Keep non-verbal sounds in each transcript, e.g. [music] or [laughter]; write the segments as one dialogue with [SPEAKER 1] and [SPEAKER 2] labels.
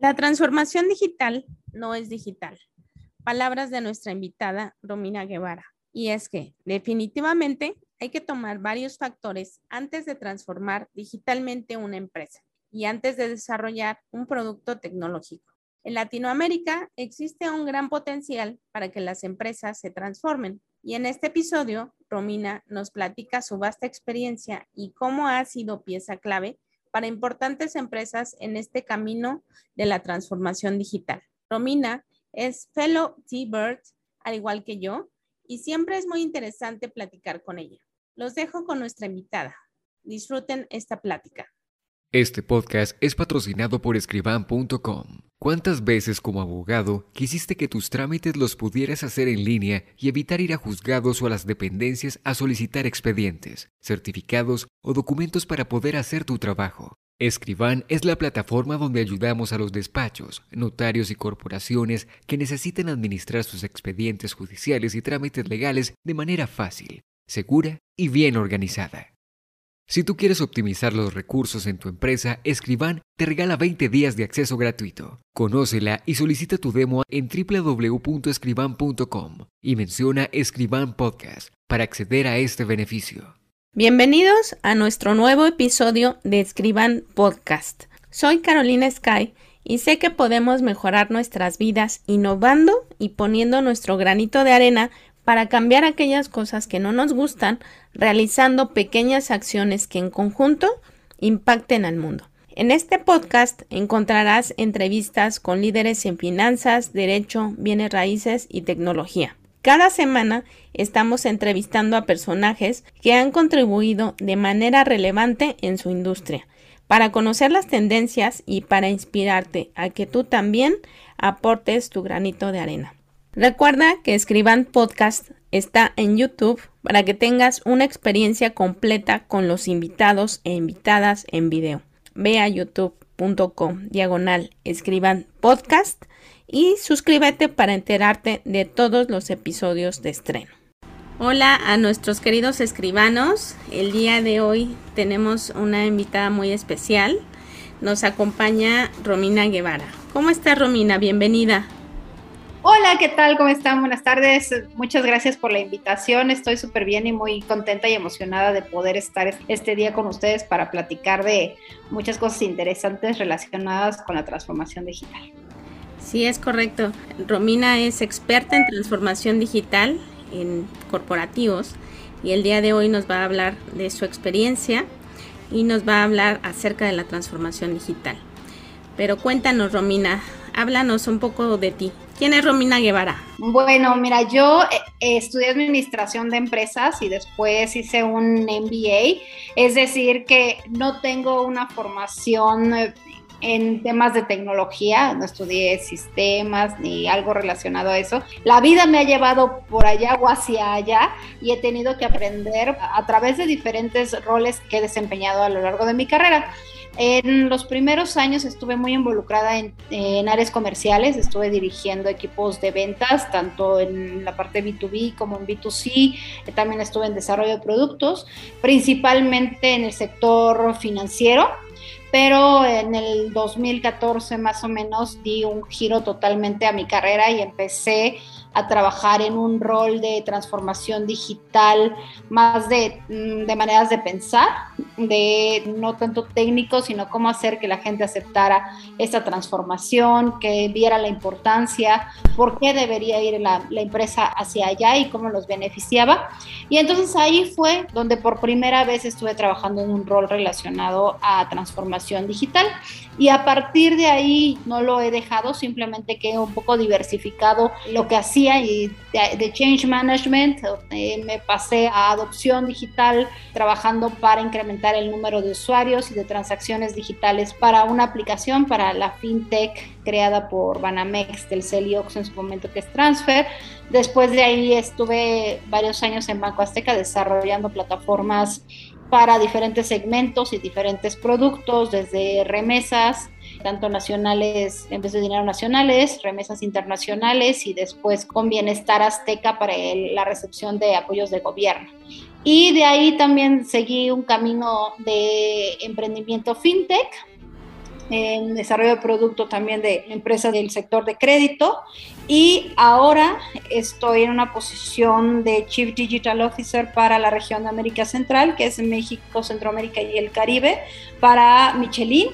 [SPEAKER 1] La transformación digital no es digital. Palabras de nuestra invitada, Romina Guevara. Y es que definitivamente hay que tomar varios factores antes de transformar digitalmente una empresa y antes de desarrollar un producto tecnológico. En Latinoamérica existe un gran potencial para que las empresas se transformen y en este episodio Romina nos platica su vasta experiencia y cómo ha sido pieza clave para importantes empresas en este camino de la transformación digital. Romina es fellow T-Bird, al igual que yo, y siempre es muy interesante platicar con ella. Los dejo con nuestra invitada. Disfruten esta plática.
[SPEAKER 2] Este podcast es patrocinado por escriban.com. ¿Cuántas veces como abogado quisiste que tus trámites los pudieras hacer en línea y evitar ir a juzgados o a las dependencias a solicitar expedientes, certificados o documentos para poder hacer tu trabajo? Escriban es la plataforma donde ayudamos a los despachos, notarios y corporaciones que necesiten administrar sus expedientes judiciales y trámites legales de manera fácil, segura y bien organizada. Si tú quieres optimizar los recursos en tu empresa, Escriban te regala 20 días de acceso gratuito. Conócela y solicita tu demo en www.escriban.com y menciona Escriban Podcast para acceder a este beneficio.
[SPEAKER 1] Bienvenidos a nuestro nuevo episodio de Escriban Podcast. Soy Carolina Sky y sé que podemos mejorar nuestras vidas innovando y poniendo nuestro granito de arena para cambiar aquellas cosas que no nos gustan, realizando pequeñas acciones que en conjunto impacten al mundo. En este podcast encontrarás entrevistas con líderes en finanzas, derecho, bienes raíces y tecnología. Cada semana estamos entrevistando a personajes que han contribuido de manera relevante en su industria para conocer las tendencias y para inspirarte a que tú también aportes tu granito de arena. Recuerda que Escriban Podcast está en YouTube para que tengas una experiencia completa con los invitados e invitadas en video. Ve a youtube.com diagonal Escriban Podcast y suscríbete para enterarte de todos los episodios de estreno. Hola a nuestros queridos escribanos. El día de hoy tenemos una invitada muy especial. Nos acompaña Romina Guevara. ¿Cómo está Romina? Bienvenida.
[SPEAKER 3] Hola, ¿qué tal? ¿Cómo están? Buenas tardes. Muchas gracias por la invitación. Estoy súper bien y muy contenta y emocionada de poder estar este día con ustedes para platicar de muchas cosas interesantes relacionadas con la transformación digital.
[SPEAKER 1] Sí, es correcto. Romina es experta en transformación digital en corporativos y el día de hoy nos va a hablar de su experiencia y nos va a hablar acerca de la transformación digital. Pero cuéntanos, Romina, háblanos un poco de ti. ¿Quién es Romina Guevara?
[SPEAKER 3] Bueno, mira, yo eh, estudié administración de empresas y después hice un MBA, es decir, que no tengo una formación eh, en temas de tecnología, no estudié sistemas ni algo relacionado a eso. La vida me ha llevado por allá o hacia allá y he tenido que aprender a través de diferentes roles que he desempeñado a lo largo de mi carrera. En los primeros años estuve muy involucrada en, áreas comerciales, estuve dirigiendo equipos de ventas, tanto en la parte B2B como en B2C, también estuve en desarrollo de productos, principalmente en el sector financiero, pero en el 2014 más o menos di un giro totalmente a mi carrera y empecé a trabajar en un rol de transformación digital, más de, mm, de, maneras de pensar, de no tanto técnico, sino cómo hacer que la gente aceptara esta transformación, que viera la importancia, por qué debería ir la, la empresa hacia allá y cómo los beneficiaba. Y entonces ahí fue donde por primera vez estuve trabajando en un rol relacionado a transformación digital. Y a partir de ahí no lo he dejado, simplemente que he un poco diversificado lo que hacía y de, change management eh, me pasé a adopción digital, trabajando para incrementar el número de usuarios y de transacciones digitales para una aplicación para la fintech creada por Banamex del Celiox en su momento que es Transfer. Después de ahí estuve varios años en Banco Azteca desarrollando plataformas para diferentes segmentos y diferentes productos, desde remesas, tanto nacionales, en vez de dinero nacionales, remesas internacionales y después con Bienestar Azteca para la recepción de apoyos de gobierno. Y de ahí también seguí un camino de emprendimiento fintech, en desarrollo de producto también de empresas del sector de crédito y ahora estoy en una posición de Chief Digital Officer para la región de América Central, que es México, Centroamérica y el Caribe, para Michelin.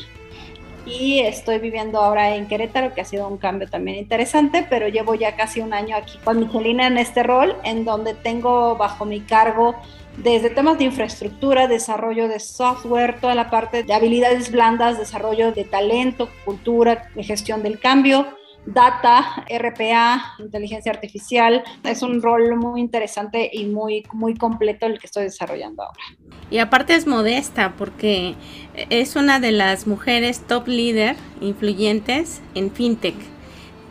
[SPEAKER 3] Y estoy viviendo ahora en Querétaro, que ha sido un cambio también interesante, pero llevo ya casi un año aquí con Michelin en este rol, en donde tengo bajo mi cargo desde temas de infraestructura, desarrollo de software, toda la parte de habilidades blandas, desarrollo de talento, cultura, gestión del cambio, data, RPA, inteligencia artificial. Es un rol muy interesante y muy, muy completo el que estoy desarrollando ahora.
[SPEAKER 1] Y aparte es modesta porque es una de las mujeres top líder influyentes en FinTech.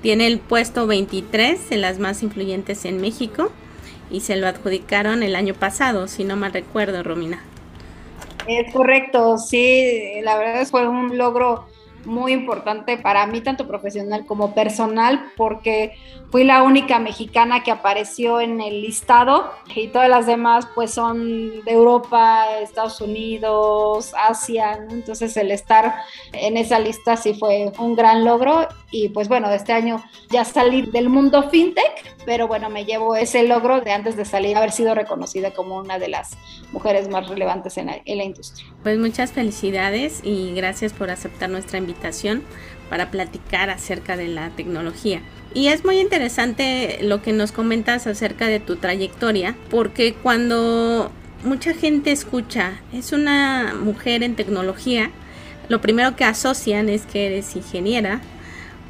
[SPEAKER 1] Tiene el puesto 23 de las más influyentes en México y se lo adjudicaron el año pasado, si no mal recuerdo, Romina.
[SPEAKER 3] Es correcto, sí, la verdad fue un logro muy importante para mí, tanto profesional como personal, porque fui la única mexicana que apareció en el listado y todas las demás pues son de Europa, Estados Unidos, Asia, entonces el estar en esa lista sí fue un gran logro y pues bueno, este año ya salí del mundo fintech, pero bueno, me llevo ese logro de antes de salir, haber sido reconocida como una de las mujeres más relevantes en la, en la industria.
[SPEAKER 1] Pues muchas felicidades y gracias por aceptar nuestra invitación para platicar acerca de la tecnología. Y es muy interesante lo que nos comentas acerca de tu trayectoria, porque cuando mucha gente escucha, es una mujer en tecnología, lo primero que asocian es que eres ingeniera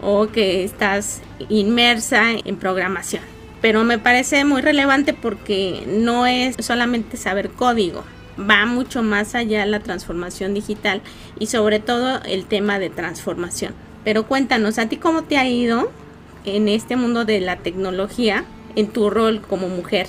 [SPEAKER 1] o que estás inmersa en programación. Pero me parece muy relevante porque no es solamente saber código, va mucho más allá la transformación digital y sobre todo el tema de transformación. Pero cuéntanos, ¿a ti cómo te ha ido en este mundo de la tecnología en tu rol como mujer?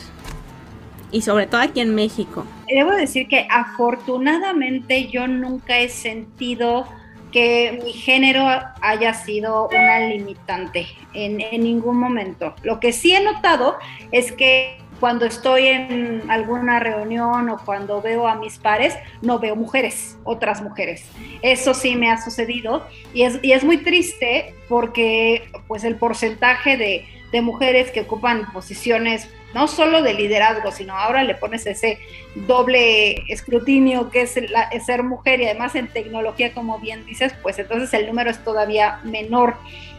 [SPEAKER 1] Y sobre todo aquí en México.
[SPEAKER 3] Debo decir que afortunadamente yo nunca he sentido que mi género haya sido una limitante en, ningún momento. Lo que sí he notado es que cuando estoy en alguna reunión o cuando veo a mis pares, no veo mujeres, otras mujeres. Eso sí me ha sucedido y es, muy triste porque pues el porcentaje de mujeres que ocupan posiciones no solo de liderazgo, sino ahora le pones ese doble escrutinio que es, es, ser mujer y además en tecnología, como bien dices, pues entonces el número es todavía menor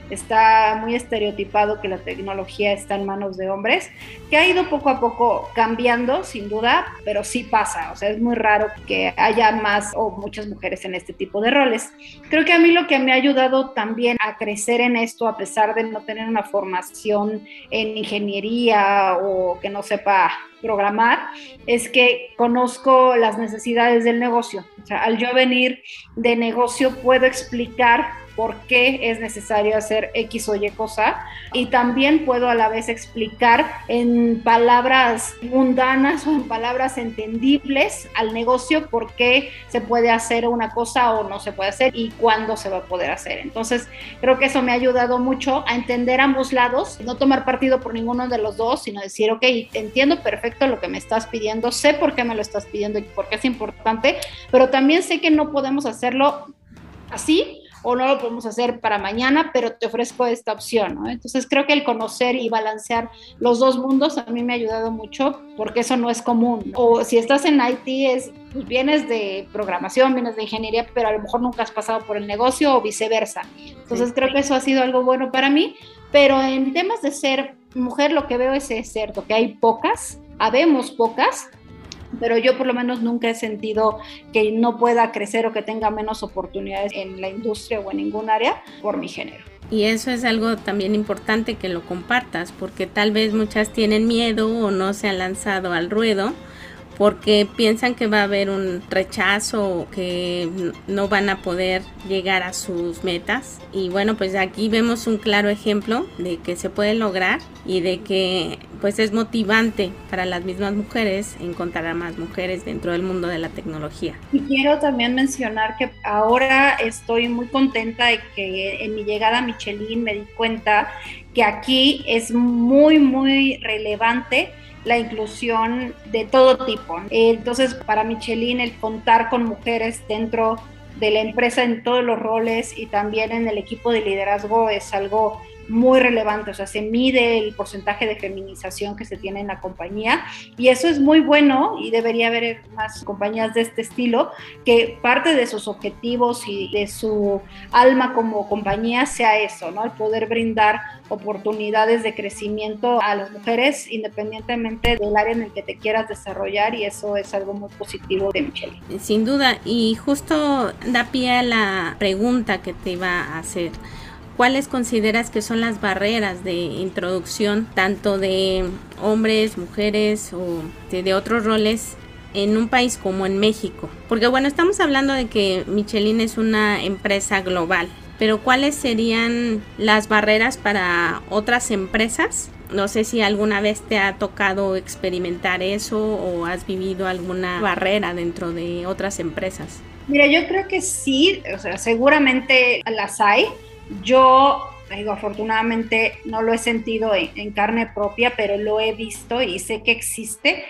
[SPEAKER 3] está muy estereotipado que la tecnología está en manos de hombres, que ha ido poco a poco cambiando, sin duda, pero sí pasa, o sea, es muy raro que haya más o muchas mujeres en este tipo de roles. Creo que a mí lo que me ha ayudado también a crecer en esto, a pesar de no tener una formación en ingeniería o que no sepa programar, es que conozco las necesidades del negocio. Al yo venir de negocio puedo explicar por qué es necesario hacer X o Y cosa y también puedo a la vez explicar en palabras mundanas o en palabras entendibles al negocio por qué se puede hacer una cosa o no se puede hacer y cuándo se va a poder hacer. Entonces, creo que eso me ha ayudado mucho a entender ambos lados, no tomar partido por ninguno de los dos, sino decir, ok, entiendo perfecto lo que me estás pidiendo, sé por qué me lo estás pidiendo y por qué es importante, pero también sé que no podemos hacerlo así o no lo podemos hacer para mañana, pero te ofrezco esta opción, ¿no? Entonces creo que el conocer y balancear los dos mundos a mí me ha ayudado mucho porque eso no es común. O si estás en IT es pues vienes de programación, vienes de ingeniería, pero a lo mejor nunca has pasado por el negocio o viceversa. Entonces creo que eso ha sido algo bueno para mí, pero en temas de ser mujer lo que veo es, es cierto que hay pocas, habemos pocas, pero yo por lo menos nunca he sentido que no pueda crecer o que tenga menos oportunidades en la industria o en ningún área por mi género.
[SPEAKER 1] Y eso es algo también importante que lo compartas, porque tal vez muchas tienen miedo o no se han lanzado al ruedo porque piensan que va a haber un rechazo que no van a poder llegar a sus metas. Y bueno, pues aquí vemos un claro ejemplo de que se puede lograr y de que pues es motivante para las mismas mujeres encontrar a más mujeres dentro del mundo de la tecnología.
[SPEAKER 3] Y quiero también mencionar que ahora estoy muy contenta de que en mi llegada a Michelin me di cuenta que aquí es muy, muy relevante la inclusión de todo tipo. Entonces, para Michelin, el contar con mujeres dentro de la empresa en todos los roles y también en el equipo de liderazgo es algo muy relevante, o sea, se mide el porcentaje de feminización que se tiene en la compañía y eso es muy bueno y debería haber más compañías de este estilo que parte de sus objetivos y de su alma como compañía sea eso, ¿no? El poder brindar oportunidades de crecimiento a las mujeres independientemente del área en el que te quieras desarrollar y eso es algo muy positivo de Michelle.
[SPEAKER 1] Sin duda y justo da pie a la pregunta que te iba a hacer. ¿Cuáles consideras que son las barreras de introducción tanto de hombres, mujeres o de, otros roles en un país como en México? Porque bueno, estamos hablando de que Michelin es una empresa global, pero ¿cuáles serían las barreras para otras empresas? No sé si alguna vez te ha tocado experimentar eso o has vivido alguna barrera dentro de otras empresas.
[SPEAKER 3] Mira, yo creo que sí, o sea, seguramente las hay yo, digo, afortunadamente no lo he sentido en, carne propia, pero lo he visto y sé que existe.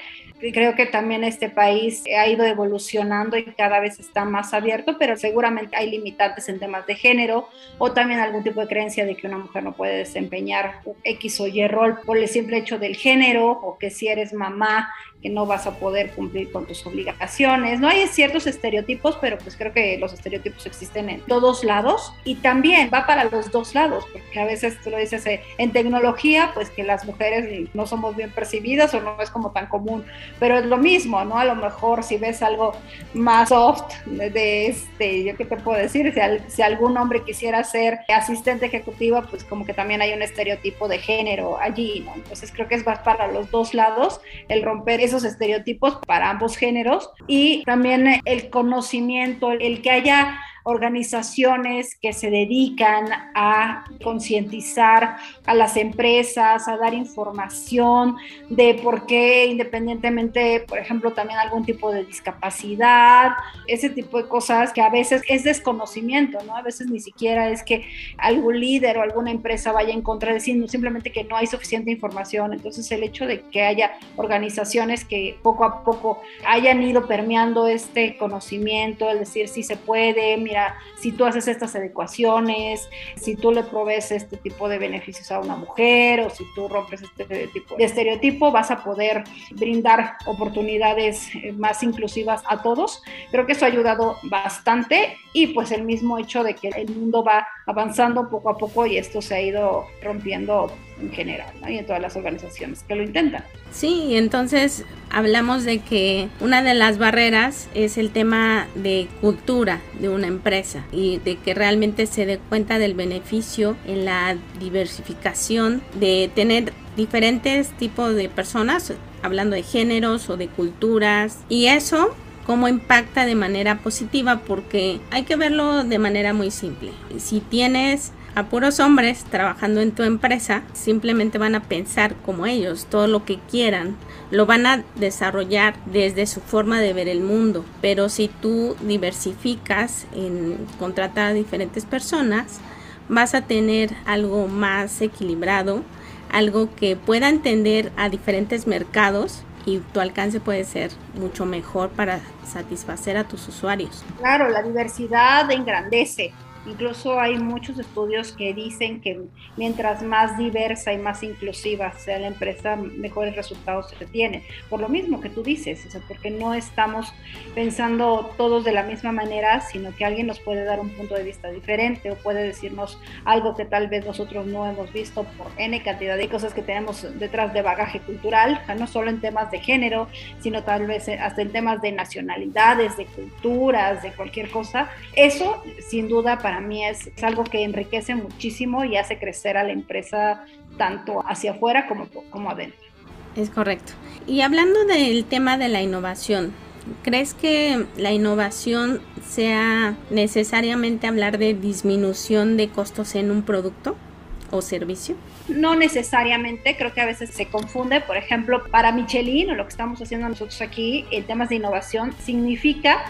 [SPEAKER 3] Creo que también este país ha ido evolucionando y cada vez está más abierto, pero seguramente hay limitantes en temas de género o también algún tipo de creencia de que una mujer no puede desempeñar X o Y rol por el simple hecho del género o que si eres mamá que no vas a poder cumplir con tus obligaciones. No hay ciertos estereotipos, pero pues creo que los estereotipos existen en todos lados y también va para los dos lados, porque a veces tú lo dices eh, en tecnología, pues que las mujeres no somos bien percibidas o no es como tan común, pero es lo mismo, ¿no? A lo mejor si ves algo más soft de, este, yo qué te puedo decir, si, algún hombre quisiera ser asistente ejecutiva, pues como que también hay un estereotipo de género allí, ¿no? Entonces creo que es más para los dos lados el romper esos estereotipos para ambos géneros y también el conocimiento, el que haya organizaciones que se dedican a concientizar a las empresas, a dar información de por qué independientemente, por ejemplo, también algún tipo de discapacidad, ese tipo de cosas que a veces es desconocimiento, ¿no? A veces ni siquiera es que algún líder o alguna empresa vaya en contra de simplemente que no hay suficiente información. Entonces el hecho de que haya organizaciones que poco a poco hayan ido permeando este conocimiento, el decir si se puede, si tú haces estas adecuaciones, si tú le provees este tipo de beneficios a una mujer o si tú rompes este tipo de estereotipo, vas a poder brindar oportunidades eh, más inclusivas a todos. Creo que eso ha ayudado bastante y pues el mismo hecho de que el mundo va avanzando poco a poco y esto se ha ido rompiendo en general y en todas las organizaciones que lo intentan.
[SPEAKER 1] Sí, entonces hablamos de que una de las barreras es el tema de cultura de una empresa y de que realmente se dé cuenta del beneficio en la diversificación de tener diferentes tipos de personas, hablando de géneros o de culturas y eso cómo impacta de manera positiva porque hay que verlo de manera muy simple. Si tienes a puros hombres trabajando en tu empresa, simplemente van a pensar como ellos, todo lo que quieran, lo van a desarrollar desde su forma de ver el mundo. Pero si tú diversificas en contratar a diferentes personas, vas a tener algo más equilibrado, algo que pueda entender a diferentes mercados y tu alcance puede ser mucho mejor para satisfacer a tus usuarios.
[SPEAKER 3] Claro, la diversidad engrandece. Incluso hay muchos estudios que dicen que mientras más diversa y más inclusiva sea la empresa, mejores resultados se tiene. Por lo mismo que tú dices, porque no estamos pensando todos de la misma manera, sino que alguien nos puede dar un punto de vista diferente o puede decirnos algo que tal vez nosotros no hemos visto por N cantidad de cosas que tenemos detrás de bagaje cultural, no solo en temas de género, sino tal vez hasta en temas de nacionalidades, de culturas, de cualquier cosa. Eso, sin duda, para mí es, algo que enriquece muchísimo y hace crecer a la empresa tanto hacia afuera como, como adentro.
[SPEAKER 1] Es correcto. Y hablando del tema de la innovación, ¿crees que la innovación sea necesariamente hablar de disminución de costos en un producto o servicio?
[SPEAKER 3] No necesariamente, creo que a veces se confunde. Por ejemplo, para Michelin o lo que estamos haciendo nosotros aquí en temas de innovación significa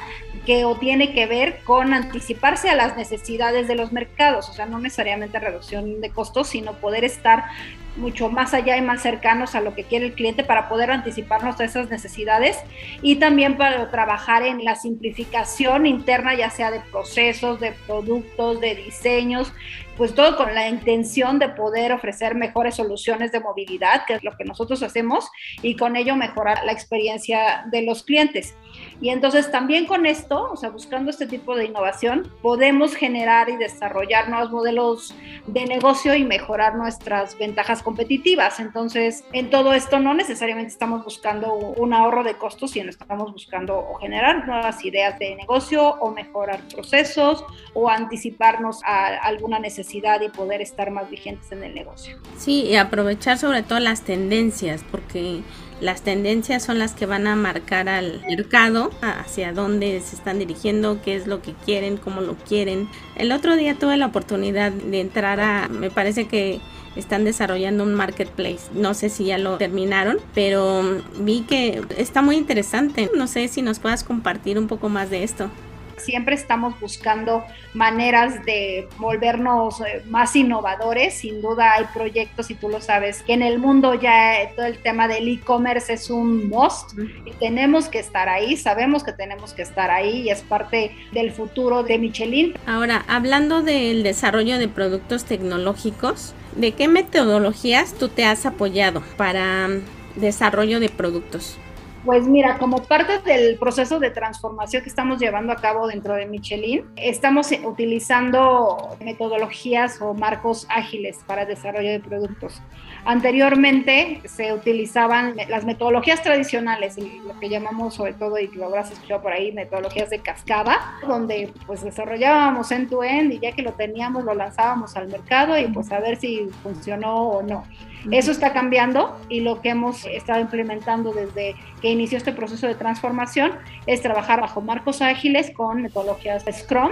[SPEAKER 3] que o tiene que ver con anticiparse a las necesidades de los mercados, o sea, no necesariamente reducción de costos, sino poder estar mucho más allá y más cercanos a lo que quiere el cliente para poder anticiparnos a esas necesidades y también para trabajar en la simplificación interna, ya sea de procesos, de productos, de diseños, pues todo con la intención de poder ofrecer mejores soluciones de movilidad, que es lo que nosotros hacemos, y con ello mejorar la experiencia de los clientes. Y entonces también con esto, o sea, buscando este tipo de innovación, podemos generar y desarrollar nuevos modelos de negocio y mejorar nuestras ventajas competitivas. Entonces, en todo esto no necesariamente estamos buscando un ahorro de costos, sino estamos buscando o generar nuevas ideas de negocio o mejorar procesos o anticiparnos a alguna necesidad y poder estar más vigentes en el negocio.
[SPEAKER 1] Sí, y aprovechar sobre todo las tendencias, porque las tendencias son las que van a marcar al mercado hacia dónde se están dirigiendo, qué es lo que quieren, cómo lo quieren. El otro día tuve la oportunidad de entrar a, me parece que están desarrollando un marketplace. No sé si ya lo terminaron, pero vi que está muy interesante. No sé si nos puedas compartir un poco más de esto
[SPEAKER 3] siempre estamos buscando maneras de volvernos eh, más innovadores. Sin duda hay proyectos, y tú lo sabes, que en el mundo ya eh, todo el tema del e-commerce es un must y tenemos que estar ahí, sabemos que tenemos que estar ahí y es parte del futuro de Michelin.
[SPEAKER 1] Ahora, hablando del desarrollo de productos tecnológicos, ¿de qué metodologías tú te has apoyado para mm, desarrollo de productos?
[SPEAKER 3] Pues mira, como parte del proceso de transformación que estamos llevando a cabo dentro de Michelin, estamos utilizando metodologías o marcos ágiles para desarrollo de productos. Anteriormente se utilizaban las metodologías tradicionales, lo que llamamos sobre todo, y lo habrás escuchado por ahí, metodologías de cascada, donde pues desarrollábamos end-to-end y ya que lo teníamos lo lanzábamos al mercado y pues a ver si funcionó o no. Eso está cambiando y lo que hemos estado implementando desde que inició este proceso de transformación es trabajar bajo marcos ágiles con metodologías de Scrum.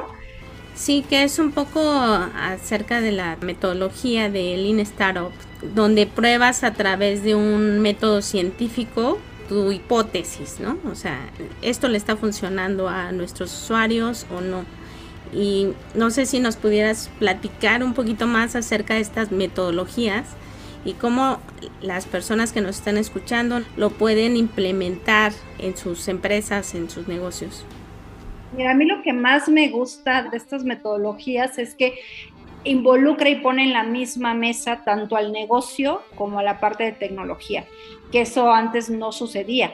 [SPEAKER 1] Sí, que es un poco acerca de la metodología de Lean Startup, donde pruebas a través de un método científico tu hipótesis, ¿no? O sea, esto le está funcionando a nuestros usuarios o no. Y no sé si nos pudieras platicar un poquito más acerca de estas metodologías y cómo las personas que nos están escuchando lo pueden implementar en sus empresas, en sus negocios.
[SPEAKER 3] Mira, a mí lo que más me gusta de estas metodologías es que involucra y pone en la misma mesa tanto al negocio como a la parte de tecnología, que eso antes no sucedía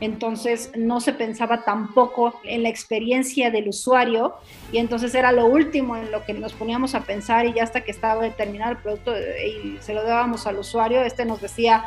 [SPEAKER 3] entonces no se pensaba tampoco en la experiencia del usuario y entonces era lo último en lo que nos poníamos a pensar y ya hasta que estaba determinado el producto y se lo dábamos al usuario, este nos decía,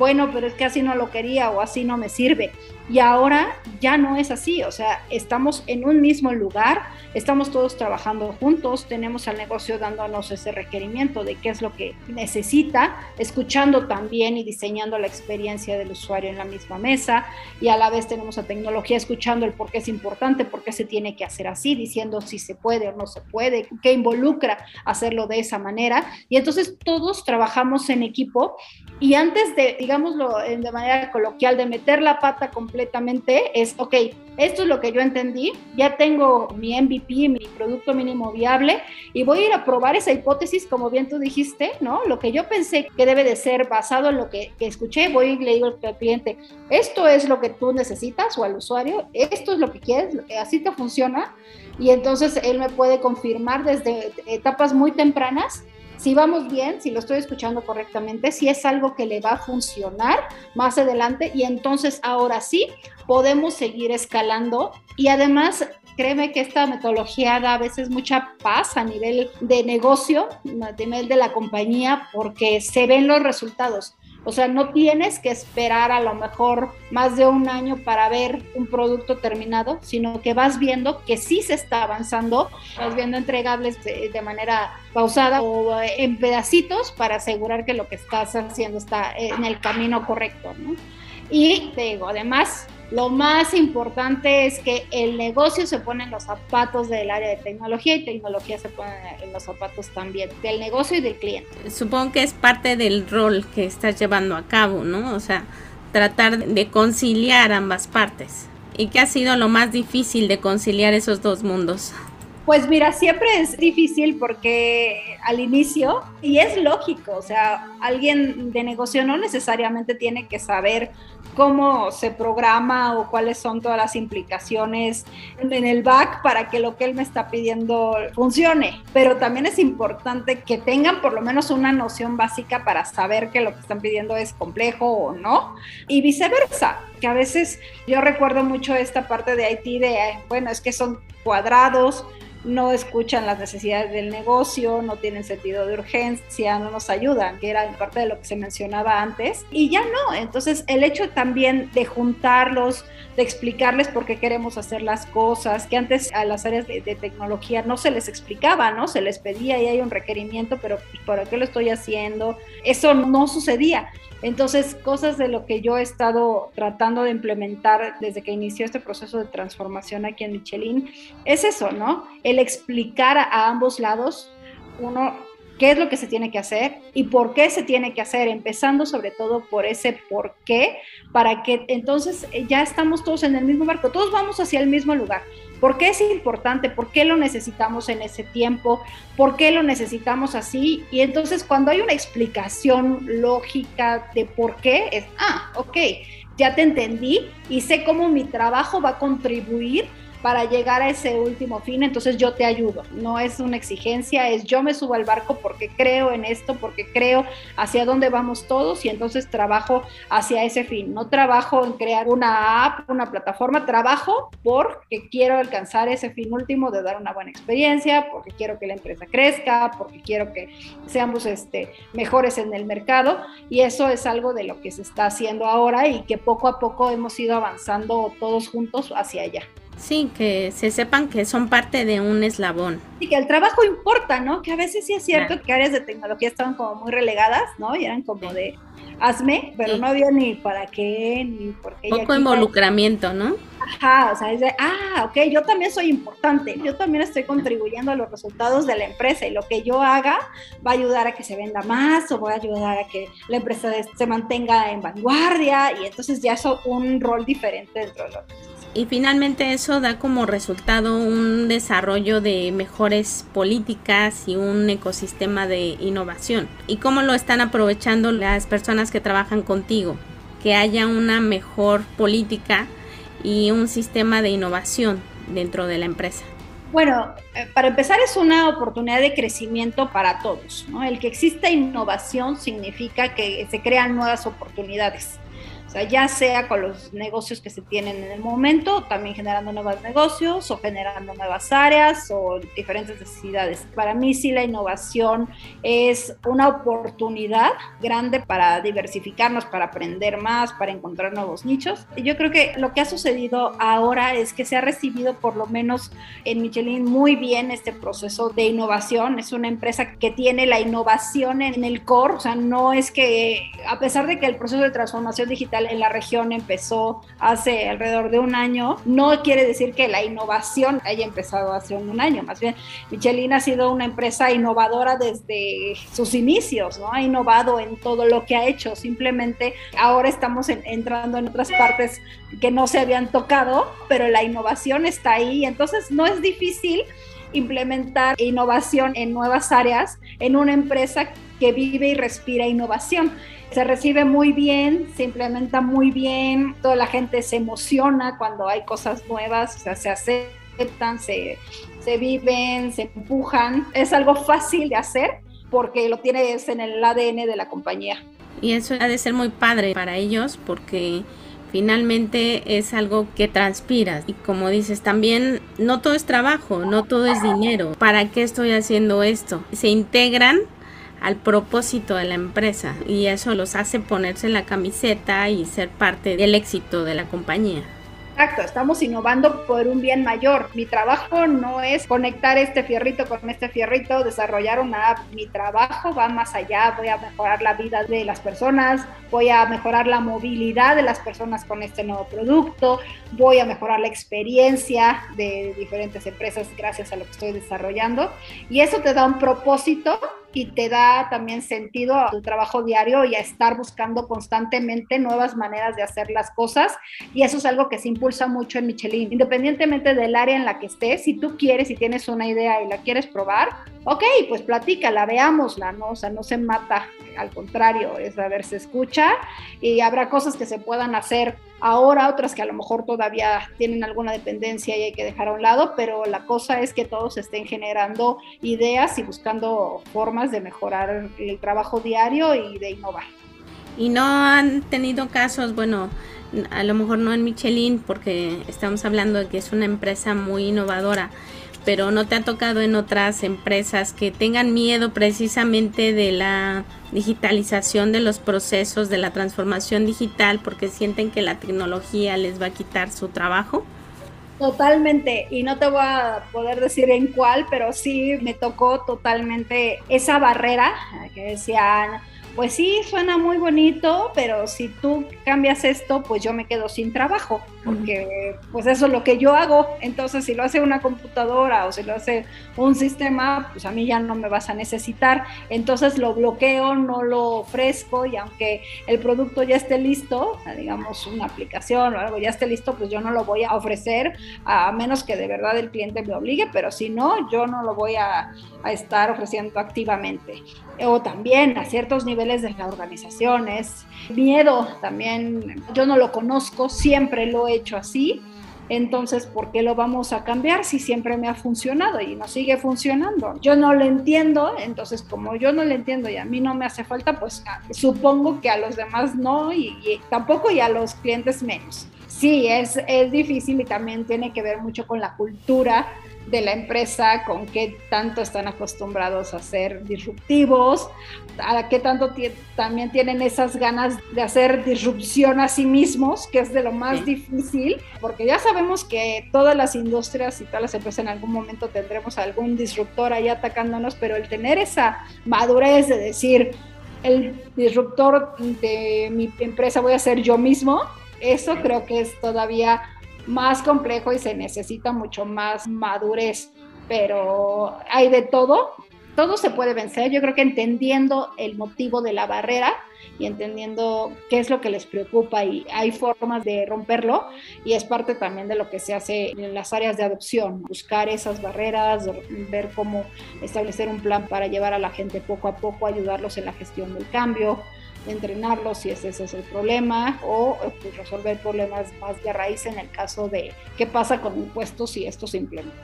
[SPEAKER 3] bueno, pero es que así no lo quería o así no me sirve. Y ahora ya no es así, o sea, estamos en un mismo lugar, estamos todos trabajando juntos, tenemos al negocio dándonos ese requerimiento de qué es lo que necesita, escuchando también y diseñando la experiencia del usuario en la misma mesa y a la vez tenemos a tecnología escuchando el por qué es importante, por qué se tiene que hacer así, diciendo si se puede o no se puede, qué involucra hacerlo de esa manera. Y entonces todos trabajamos en equipo y antes de, digámoslo de manera coloquial, de meter la pata completamente, es, ok, esto es lo que yo entendí, ya tengo mi MVP, mi producto mínimo viable, y voy a ir a probar esa hipótesis, como bien tú dijiste, ¿no? Lo que yo pensé que debe de ser basado en lo que, escuché, voy y le digo al cliente, esto es lo que tú necesitas o al usuario, esto es lo que quieres, así te funciona, y entonces él me puede confirmar desde etapas muy tempranas si vamos bien, si lo estoy escuchando correctamente, si es algo que le va a funcionar más adelante y entonces ahora sí podemos seguir escalando y además créeme que esta metodología da a veces mucha paz a nivel de negocio, a nivel de la compañía, porque se ven los resultados. O sea, no tienes que esperar a lo mejor más de un año para ver un producto terminado, sino que vas viendo que sí se está avanzando, vas viendo entregables de, manera pausada o en pedacitos para asegurar que lo que estás haciendo está en el camino correcto. ¿no? Y te digo, además, lo más importante es que el negocio se pone en los zapatos del área de tecnología y tecnología se pone en los zapatos también del negocio y del cliente.
[SPEAKER 1] Supongo que es parte del rol que estás llevando a cabo, ¿no? O sea, tratar de conciliar ambas partes. ¿Y qué ha sido lo más difícil de conciliar esos dos mundos?
[SPEAKER 3] Pues mira, siempre es difícil porque al inicio, y es lógico, o sea, alguien de negocio no necesariamente tiene que saber cómo se programa o cuáles son todas las implicaciones en el back para que lo que él me está pidiendo funcione. Pero también es importante que tengan por lo menos una noción básica para saber que lo que están pidiendo es complejo o no. Y viceversa, que a veces yo recuerdo mucho esta parte de Haití de, bueno, es que son cuadrados, no escuchan las necesidades del negocio, no tienen sentido de urgencia, no nos ayudan, que era parte de lo que se mencionaba antes. Y ya no, entonces el hecho también de juntarlos, de explicarles por qué queremos hacer las cosas, que antes a las áreas de, tecnología no se les explicaba, ¿no? Se les pedía y hay un requerimiento, pero ¿por qué lo estoy haciendo? Eso no sucedía. Entonces, cosas de lo que yo he estado tratando de implementar desde que inició este proceso de transformación aquí en Michelin, es eso, ¿no? El explicar a ambos lados, uno, qué es lo que se tiene que hacer y por qué se tiene que hacer, empezando sobre todo por ese por qué, para que entonces ya estamos todos en el mismo barco, todos vamos hacia el mismo lugar. ¿Por qué es importante? ¿Por qué lo necesitamos en ese tiempo? ¿Por qué lo necesitamos así? Y entonces cuando hay una explicación lógica de por qué, es, ah, ok, ya te entendí y sé cómo mi trabajo va a contribuir para llegar a ese último fin, entonces yo te ayudo. No es una exigencia, es yo me subo al barco porque creo en esto, porque creo hacia dónde vamos todos y entonces trabajo hacia ese fin. No trabajo en crear una app, una plataforma, trabajo porque quiero alcanzar ese fin último de dar una buena experiencia, porque quiero que la empresa crezca, porque quiero que seamos este, mejores en el mercado y eso es algo de lo que se está haciendo ahora y que poco a poco hemos ido avanzando todos juntos hacia allá.
[SPEAKER 1] Sí, que se sepan que son parte de un eslabón.
[SPEAKER 3] Y que el trabajo importa, ¿no? Que a veces sí es cierto que áreas de tecnología estaban como muy relegadas, ¿no? Y eran como de hazme, pero no había ni para qué, ni por qué.
[SPEAKER 1] Poco involucramiento, ¿no?
[SPEAKER 3] Ajá, o sea, es de, ah, ok, yo también soy importante, yo también estoy contribuyendo a los resultados de la empresa y lo que yo haga va a ayudar a que se venda más o va a ayudar a que la empresa se mantenga en vanguardia y entonces ya es un rol diferente dentro de la organización
[SPEAKER 1] y finalmente eso da como resultado un desarrollo de mejores políticas y un ecosistema de innovación. ¿Y cómo lo están aprovechando las personas que trabajan contigo? Que haya una mejor política y un sistema de innovación dentro de la empresa.
[SPEAKER 3] Bueno, eh, para empezar es una oportunidad de crecimiento para todos. El que exista innovación significa que se crean nuevas oportunidades. O sea, ya sea con los negocios que se tienen en el momento, también generando nuevos negocios o generando nuevas áreas o diferentes necesidades. Para mí sí la innovación es una oportunidad grande para diversificarnos, para aprender más, para encontrar nuevos nichos. Yo creo que lo que ha sucedido ahora es que se ha recibido por lo menos en Michelin muy bien este proceso de innovación. Es una empresa que tiene la innovación en el core, o sea, no es que a pesar de que el proceso de transformación digital en la región empezó hace alrededor de un año, no quiere decir que la innovación haya empezado hace un año, más bien Michelin ha sido una empresa innovadora desde sus inicios, ¿no? Ha innovado en todo lo que ha hecho, simplemente ahora estamos entrando en otras partes que no se habían tocado, pero la innovación está ahí, entonces no es difícil implementar innovación en nuevas áreas en una empresa que vive y respira innovación se recibe muy bien, se implementa muy bien, toda la gente se emociona cuando hay cosas nuevas, se aceptan, se, se viven, se empujan. Es algo fácil de hacer porque lo tienes en el ADN de la compañía.
[SPEAKER 1] Y eso ha de ser muy padre para ellos porque finalmente es algo que transpiras y como dices también no todo es trabajo, no todo es dinero. ¿Para qué estoy haciendo esto? Se integran al propósito de la empresa y eso los hace ponerse la camiseta y ser parte del éxito de la compañía.
[SPEAKER 3] Exacto, estamos innovando por un bien mayor. Mi trabajo no es conectar este fierrito con este fierrito, desarrollar una app. Mi trabajo va más allá. Voy a mejorar la vida de las personas, voy a mejorar la movilidad de las personas con este nuevo producto, voy a mejorar la experiencia de diferentes empresas gracias a lo que estoy desarrollando. Y eso te da un propósito y te da también sentido a tu trabajo diario y a estar buscando constantemente nuevas maneras de hacer las cosas. Y eso es algo que se impulsa mucho en Michelin. Independientemente del área en la que estés, si tú quieres y tienes una idea y la quieres probar, ok, pues platícala, veámosla, ¿no? O sea, no se mata, al contrario, es a ver, se escucha y habrá cosas que se puedan hacer ahora, otras que a lo mejor todavía tienen alguna dependencia y hay que dejar a un lado, pero la cosa es que todos estén generando ideas y buscando formas de mejorar el trabajo diario y de innovar.
[SPEAKER 1] Y no han tenido casos, bueno, a lo mejor no en Michelin, porque estamos hablando de que es una empresa muy innovadora, pero no te ha tocado en otras empresas que tengan miedo precisamente de la digitalización de los procesos, de la transformación digital, porque sienten que la tecnología les va a quitar su trabajo?
[SPEAKER 3] Totalmente, y no te voy a poder decir en cuál, pero sí me tocó totalmente esa barrera que decían, pues sí, suena muy bonito, pero si tú cambias esto, pues yo me quedo sin trabajo, porque pues eso es lo que yo hago. Entonces, si lo hace una computadora o si lo hace un sistema, pues a mí ya no me vas a necesitar. Entonces lo bloqueo, no lo ofrezco y aunque el producto ya esté listo, digamos una aplicación o algo ya esté listo, pues yo no lo voy a ofrecer a menos que de verdad el cliente me obligue, pero si no, yo no lo voy a, a estar ofreciendo activamente. O también a ciertos niveles de la organización, es miedo también, yo no lo conozco, siempre lo he hecho así, entonces, ¿por qué lo vamos a cambiar si siempre me ha funcionado y no sigue funcionando? Yo no lo entiendo, entonces como yo no lo entiendo y a mí no me hace falta, pues ah, supongo que a los demás no y, y tampoco y a los clientes menos. Sí, es, es difícil y también tiene que ver mucho con la cultura de la empresa, con qué tanto están acostumbrados a ser disruptivos, a qué tanto también tienen esas ganas de hacer disrupción a sí mismos, que es de lo más difícil, porque ya sabemos que todas las industrias y todas las empresas en algún momento tendremos algún disruptor ahí atacándonos, pero el tener esa madurez de decir, el disruptor de mi empresa voy a ser yo mismo, eso creo que es todavía más complejo y se necesita mucho más madurez, pero hay de todo, todo se puede vencer, yo creo que entendiendo el motivo de la barrera y entendiendo qué es lo que les preocupa y hay formas de romperlo y es parte también de lo que se hace en las áreas de adopción, buscar esas barreras, ver cómo establecer un plan para llevar a la gente poco a poco, ayudarlos en la gestión del cambio, entrenarlos si ese, es el problema o pues, resolver problemas más de raíz en el caso de qué pasa con impuestos si esto se implementa.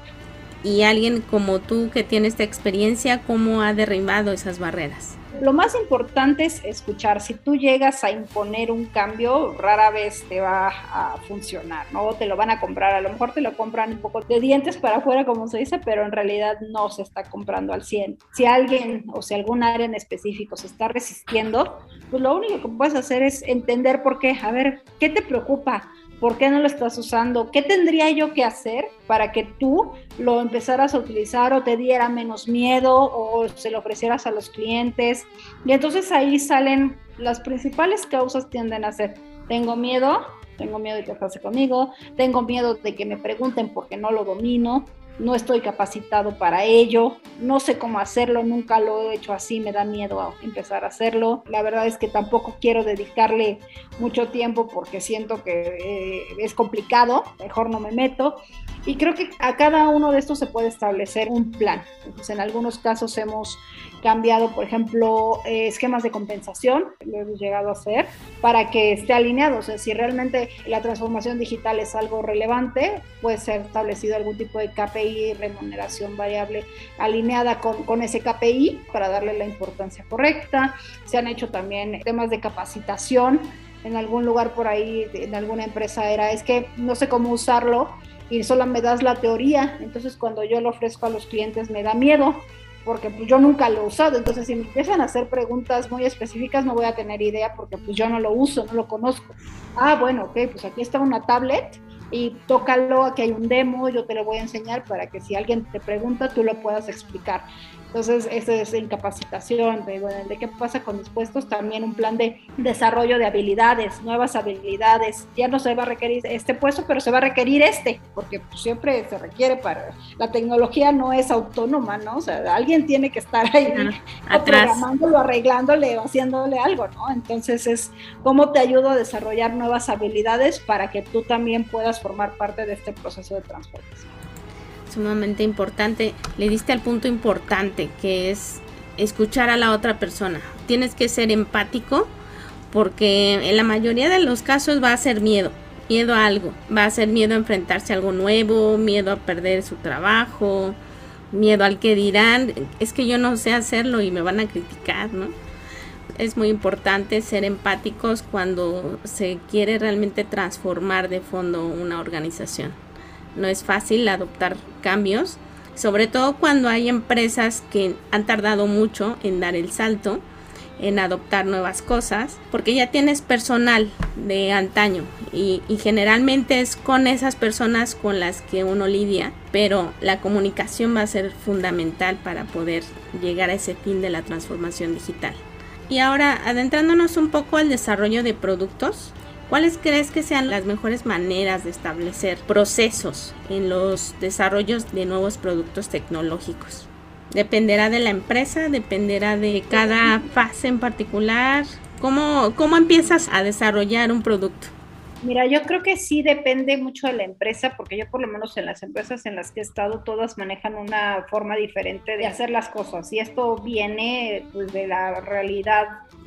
[SPEAKER 1] Y alguien como tú que tiene esta experiencia, ¿cómo ha derribado esas barreras?
[SPEAKER 3] Lo más importante es escuchar. Si tú llegas a imponer un cambio, rara vez te va a funcionar, ¿no? Te lo van a comprar. A lo mejor te lo compran un poco de dientes para afuera, como se dice, pero en realidad no se está comprando al 100. Si alguien o si algún área en específico se está resistiendo, pues lo único que puedes hacer es entender por qué. A ver, ¿qué te preocupa? ¿Por qué no lo estás usando? ¿Qué tendría yo que hacer para que tú lo empezaras a utilizar o te diera menos miedo o se lo ofrecieras a los clientes? Y entonces ahí salen las principales causas tienden a ser, tengo miedo, tengo miedo de que pase conmigo, tengo miedo de que me pregunten porque no lo domino, no estoy capacitado para ello, no sé cómo hacerlo, nunca lo he hecho así, me da miedo a empezar a hacerlo. La verdad es que tampoco quiero dedicarle mucho tiempo porque siento que eh, es complicado, mejor no me meto. Y creo que a cada uno de estos se puede establecer un plan. Entonces, en algunos casos hemos cambiado, por ejemplo, eh, esquemas de compensación, lo hemos llegado a hacer, para que esté alineado. O sea, si realmente la transformación digital es algo relevante, puede ser establecido algún tipo de KPI, remuneración variable alineada con, con ese KPI para darle la importancia correcta. Se han hecho también temas de capacitación. En algún lugar por ahí, en alguna empresa era, es que no sé cómo usarlo, y solo me das la teoría, entonces cuando yo lo ofrezco a los clientes me da miedo porque pues yo nunca lo he usado, entonces si me empiezan a hacer preguntas muy específicas no voy a tener idea porque pues yo no lo uso, no lo conozco. Ah, bueno, ok, pues aquí está una tablet y tócalo, aquí hay un demo, yo te lo voy a enseñar para que si alguien te pregunta tú lo puedas explicar. Entonces, eso es incapacitación, de, de qué pasa con mis puestos, también un plan de desarrollo de habilidades, nuevas habilidades. Ya no se va a requerir este puesto, pero se va a requerir este, porque pues, siempre se requiere para... La tecnología no es autónoma, ¿no? O sea, alguien tiene que estar ahí [laughs] programándolo, arreglándole o haciéndole algo, ¿no? Entonces, es cómo te ayudo a desarrollar nuevas habilidades para que tú también puedas formar parte de este proceso de transformación
[SPEAKER 1] sumamente importante. Le diste al punto importante que es escuchar a la otra persona. Tienes que ser empático porque en la mayoría de los casos va a ser miedo, miedo a algo, va a ser miedo a enfrentarse a algo nuevo, miedo a perder su trabajo, miedo al que dirán, es que yo no sé hacerlo y me van a criticar, ¿no? Es muy importante ser empáticos cuando se quiere realmente transformar de fondo una organización no es fácil adoptar cambios, sobre todo cuando hay empresas que han tardado mucho en dar el salto, en adoptar nuevas cosas, porque ya tienes personal de antaño y, generalmente es con esas personas con las que uno lidia, pero la comunicación va a ser fundamental para poder llegar a ese fin de la transformación digital. Y ahora, adentrándonos un poco al desarrollo de productos, ¿Cuáles crees que sean las mejores maneras de establecer procesos en los desarrollos de nuevos productos tecnológicos? ¿Dependerá de la empresa? ¿Dependerá de cada fase en particular? ¿Cómo, cómo empiezas a desarrollar un producto?
[SPEAKER 3] Mira, yo creo que sí depende mucho de la empresa, porque yo por lo menos en las empresas en las que he estado, todas manejan una forma diferente de hacer las cosas. Y esto viene pues, de la realidad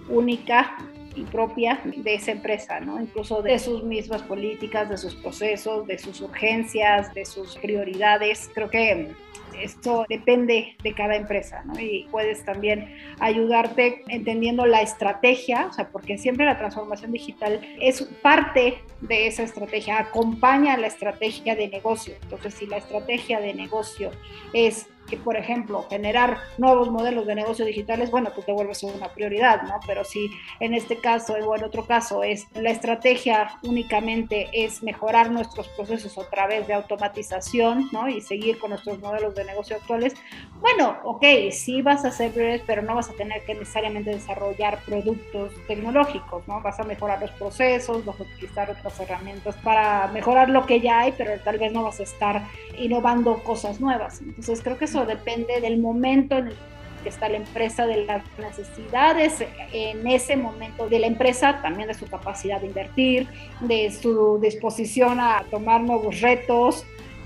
[SPEAKER 3] única y propia de esa empresa, ¿no? Incluso de sus mismas políticas, de sus procesos, de sus urgencias, de sus prioridades. Creo que esto depende de cada empresa, ¿no? Y puedes también ayudarte entendiendo la estrategia, o sea, porque siempre la transformación digital es parte de esa estrategia, acompaña la estrategia de negocio. Entonces, si la estrategia de negocio es que, por ejemplo, generar nuevos modelos de negocio digitales, bueno, tú te vuelves una prioridad, ¿no? Pero si en este caso o en otro caso es la estrategia únicamente es mejorar nuestros procesos a través de automatización, ¿no? Y seguir con nuestros modelos de negocio actuales, bueno, ok, sí vas a ser prioridades, pero no vas a tener que necesariamente desarrollar productos tecnológicos, ¿no? Vas a mejorar los procesos, vas a utilizar otras herramientas para mejorar lo que ya hay, pero tal vez no vas a estar innovando cosas nuevas. Entonces creo que eso depende del momento en el que está la empresa, de las necesidades en ese momento de la empresa, también de su capacidad de invertir, de su disposición a tomar nuevos retos,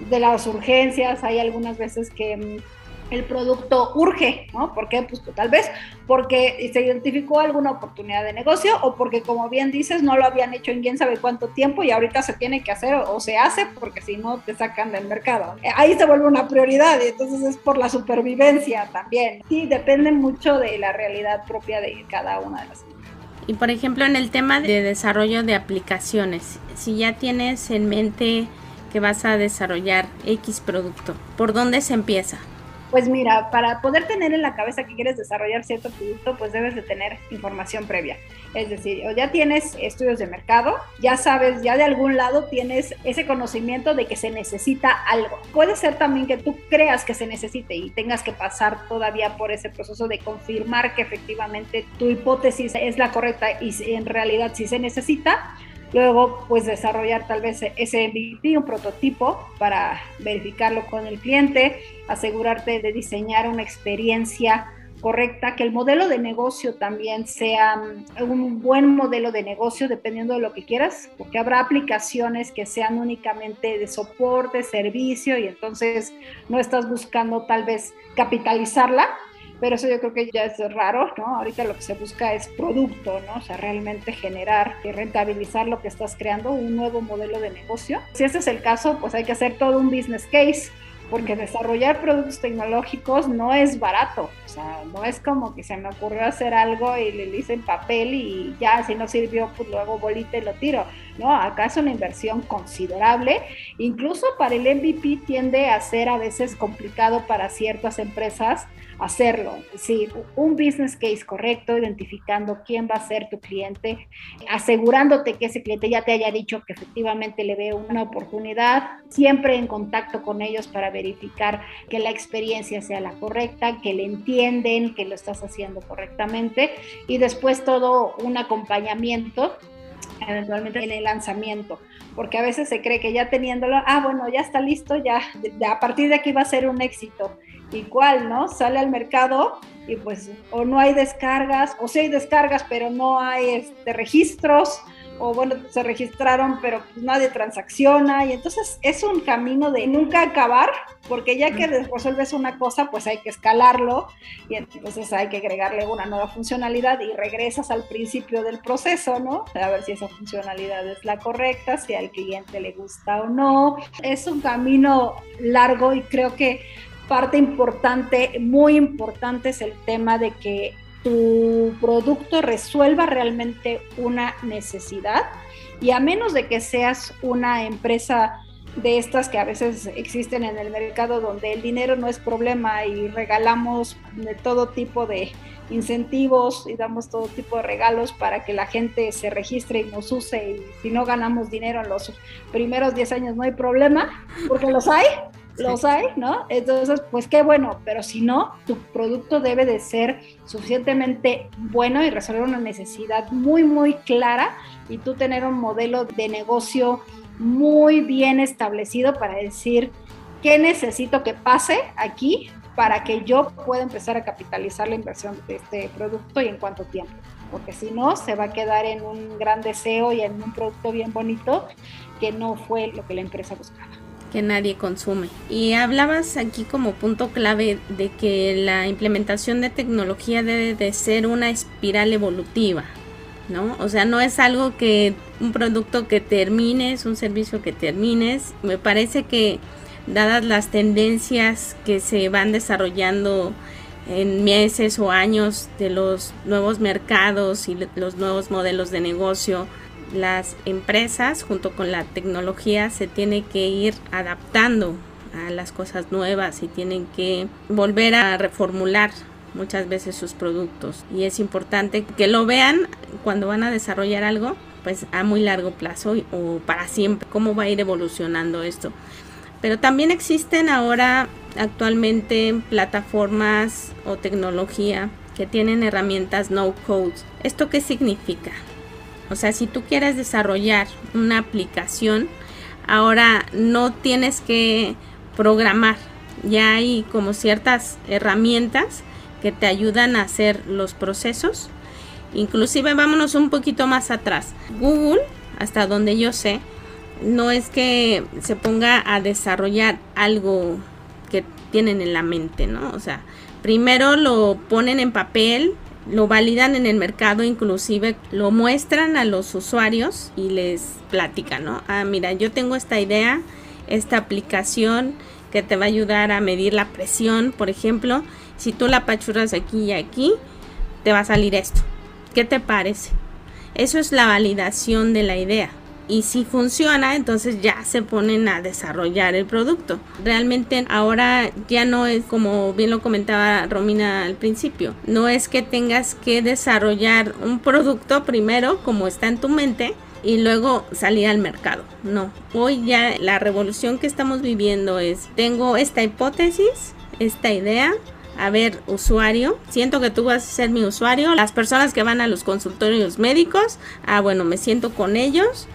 [SPEAKER 3] de las urgencias. Hay algunas veces que mm, el producto urge, ¿no? ¿Por qué? Pues tal vez porque se identificó alguna oportunidad de negocio o porque, como bien dices, no lo habían hecho en quién sabe cuánto tiempo y ahorita se tiene que hacer o, se hace porque si no te sacan del mercado. Ahí se vuelve una prioridad y entonces es por la supervivencia también. Sí, depende mucho de la realidad propia de cada una de las
[SPEAKER 1] y por ejemplo, en el tema de desarrollo de aplicaciones, si ya tienes en mente que vas a desarrollar X producto, ¿por dónde se empieza?
[SPEAKER 3] Pues mira, para poder tener en la cabeza que quieres desarrollar cierto producto, pues debes de tener información previa. Es decir, ya tienes estudios de mercado, ya sabes, ya de algún lado tienes ese conocimiento de que se necesita algo. Puede ser también que tú creas que se necesite y tengas que pasar todavía por ese proceso de confirmar que efectivamente tu hipótesis es la correcta y en realidad sí se necesita Luego, pues desarrollar tal vez ese MVP, un prototipo para verificarlo con el cliente, asegurarte de diseñar una experiencia correcta, que el modelo de negocio también sea mm, un buen modelo de negocio dependiendo de lo que quieras, porque habrá aplicaciones que sean únicamente de soporte, servicio y entonces no estás buscando tal vez capitalizarla, pero eso yo creo que ya es raro, ¿no? Ahorita lo que se busca es producto, ¿no? O sea, realmente generar y rentabilizar lo que estás creando, un nuevo modelo de negocio. Si ese es el caso, pues hay que hacer todo un business case, porque desarrollar productos tecnológicos no es barato, o sea, no es como que se me ocurrió hacer algo y le hice en papel y ya, si no sirvió, pues luego bolita y lo tiro. No, acá es una inversión considerable, incluso para el MVP tiende a ser a veces complicado para ciertas empresas hacerlo. Sí, un business case correcto, identificando quién va a ser tu cliente, asegurándote que ese cliente ya te haya dicho que efectivamente le ve una oportunidad, siempre en contacto con ellos para ver verificar que la experiencia sea la correcta, que le entienden, que lo estás haciendo correctamente y después todo un acompañamiento eventualmente en el lanzamiento, porque a veces se cree que ya teniéndolo, ah, bueno, ya está listo, ya, a partir de aquí va a ser un éxito. ¿Y cuál, no? Sale al mercado y pues o no hay descargas, o sí hay descargas, pero no hay este, registros, o bueno, se registraron, pero pues nadie transacciona, y entonces es un camino de nunca acabar, porque ya que resuelves una cosa, pues hay que escalarlo, y entonces hay que agregarle una nueva funcionalidad y regresas al principio del proceso, ¿no? A ver si esa funcionalidad es la correcta, si al cliente le gusta o no. Es un camino largo y creo que parte importante, muy importante, es el tema de que tu producto resuelva realmente una necesidad y a menos de que seas una empresa de estas que a veces existen en el mercado donde el dinero no es problema y regalamos de todo tipo de incentivos y damos todo tipo de regalos para que la gente se registre y nos use y si no ganamos dinero en los primeros 10 años no hay problema, porque los hay, los hay, ¿no? Entonces, pues qué bueno, pero si no, tu producto debe de ser suficientemente bueno y resolver una necesidad muy, muy clara y tú tener un modelo de negocio muy bien establecido para decir qué necesito que pase aquí para que yo pueda empezar a capitalizar la inversión de este producto y en cuánto tiempo. Porque si no, se va a quedar en un gran deseo y en un producto bien bonito que no fue lo que la empresa buscaba
[SPEAKER 1] que nadie consume. Y hablabas aquí como punto clave de que la implementación de tecnología debe de ser una espiral evolutiva, ¿no? O sea, no es algo que un producto que termines, un servicio que termines. Me parece que dadas las tendencias que se van desarrollando en meses o años de los nuevos mercados y los nuevos modelos de negocio, las empresas junto con la tecnología se tiene que ir adaptando a las cosas nuevas y tienen que volver a reformular muchas veces sus productos. Y es importante que lo vean cuando van a desarrollar algo pues a muy largo plazo o para siempre. Cómo va a ir evolucionando esto pero también existen ahora actualmente plataformas o tecnología que tienen herramientas no code. Esto qué significa o sea, si tú quieres desarrollar una aplicación, ahora no tienes que programar. Ya hay como ciertas herramientas que te ayudan a hacer los procesos. Inclusive vámonos un poquito más atrás. Google, hasta donde yo sé, no es que se ponga a desarrollar algo que tienen en la mente, ¿no? O sea, primero lo ponen en papel, lo validan en el mercado, inclusive lo muestran a los usuarios y les platican, ¿no? Ah, mira, yo tengo esta idea, esta aplicación que te va a ayudar a medir la presión, por ejemplo, si tú la apachurras aquí y aquí, te va a salir esto. ¿Qué te parece? Eso es la validación de la idea y si funciona, entonces ya se ponen a desarrollar el producto. Realmente ahora ya no es como bien lo comentaba Romina al principio, no es que tengas que desarrollar un producto primero como está en tu mente y luego salir al mercado. No, hoy ya la revolución que estamos viviendo es, tengo esta hipótesis, esta idea, a ver, usuario, siento que tú vas a ser mi usuario. Las personas que van a los consultorios médicos, ah, bueno, me siento con ellos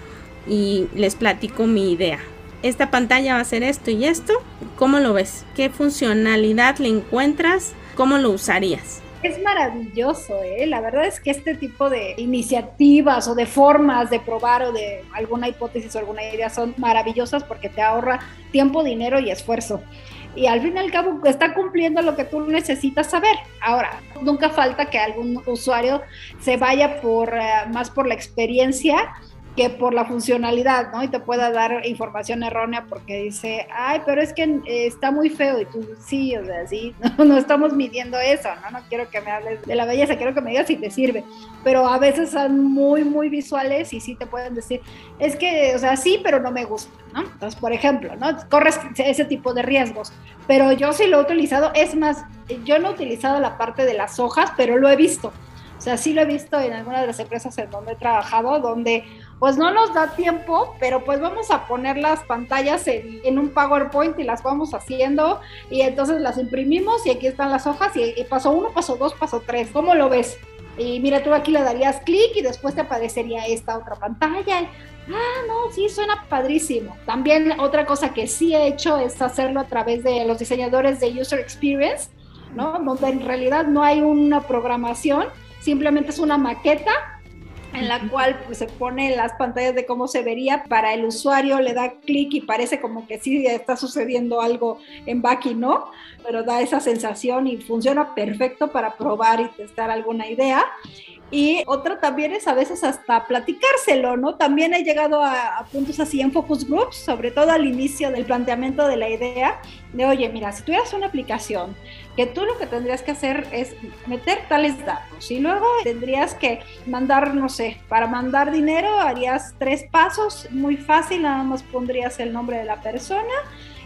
[SPEAKER 1] y les platico mi idea. Esta pantalla va a ser esto y esto. ¿Cómo lo ves? ¿Qué funcionalidad le encuentras? ¿Cómo lo usarías?
[SPEAKER 3] Es maravilloso, ¿eh? La verdad es que este tipo de iniciativas o de formas de probar o de alguna hipótesis o alguna idea son maravillosas porque te ahorra tiempo, dinero y esfuerzo. Y al fin y al cabo está cumpliendo lo que tú necesitas saber. Ahora, nunca falta que algún usuario se vaya por eh, más por la experiencia que por la funcionalidad, ¿no? Y te pueda dar información errónea porque dice, ay, pero es que eh, está muy feo y tú, sí, o sea, sí, [laughs] no, no estamos midiendo eso, ¿no? No quiero que me hables de la belleza, quiero que me digas si te sirve, pero a veces son muy, muy visuales y sí te pueden decir, es que, o sea, sí, pero no me gusta, ¿no? Entonces, por ejemplo, ¿no? Corres ese tipo de riesgos, pero yo sí lo he utilizado, es más, yo no he utilizado la parte de las hojas, pero lo he visto. O sea, sí lo he visto en algunas de las empresas en donde he trabajado, donde pues no nos da tiempo, pero pues vamos a poner las pantallas en, un PowerPoint y las vamos haciendo y entonces las imprimimos y aquí están las hojas y, y paso uno, paso dos, paso tres. ¿Cómo lo ves? Y mira, tú aquí le darías clic y después te aparecería esta otra pantalla. Ah, no, sí, suena padrísimo. También otra cosa que sí he hecho es hacerlo a través de los diseñadores de User Experience, ¿no? Donde en realidad no hay una programación, simplemente es una maqueta en la cual pues, se pone las pantallas de cómo se vería para el usuario, le da clic y parece como que sí está sucediendo algo en Baki, ¿no? Pero da esa sensación y funciona perfecto para probar y testar alguna idea. Y otra también es a veces hasta platicárselo, ¿no? También he llegado a, puntos así en focus groups, sobre todo al inicio del planteamiento de la idea, de oye, mira, si tuvieras una aplicación, que tú lo que tendrías que hacer es meter tales datos y luego tendrías que mandar, no sé, para mandar dinero harías tres pasos, muy fácil, nada más pondrías el nombre de la persona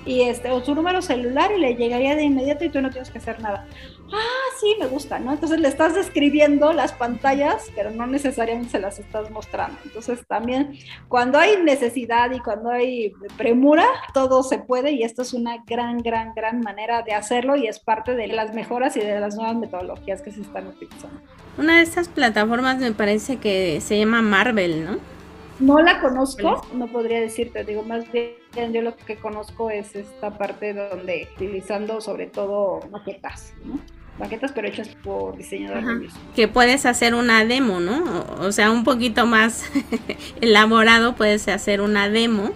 [SPEAKER 3] y este, o su número celular y le llegaría de inmediato y tú no tienes que hacer nada ah, sí, me gusta, ¿no? Entonces le estás describiendo las pantallas, pero no necesariamente se las estás mostrando. Entonces también cuando hay necesidad y cuando hay premura, todo se puede y esto es una gran, gran, gran manera de hacerlo y es parte de las mejoras y de las nuevas metodologías que se están utilizando.
[SPEAKER 1] Una de estas plataformas me parece que se llama Marvel, ¿no?
[SPEAKER 3] No la conozco, no podría decirte, digo, más bien yo lo que conozco es esta parte donde utilizando sobre todo maquetas, ¿no? Maquetas, pero hechas por diseñadores.
[SPEAKER 1] Que puedes hacer una demo, ¿no? O, sea, un poquito más [laughs] elaborado, puedes hacer una demo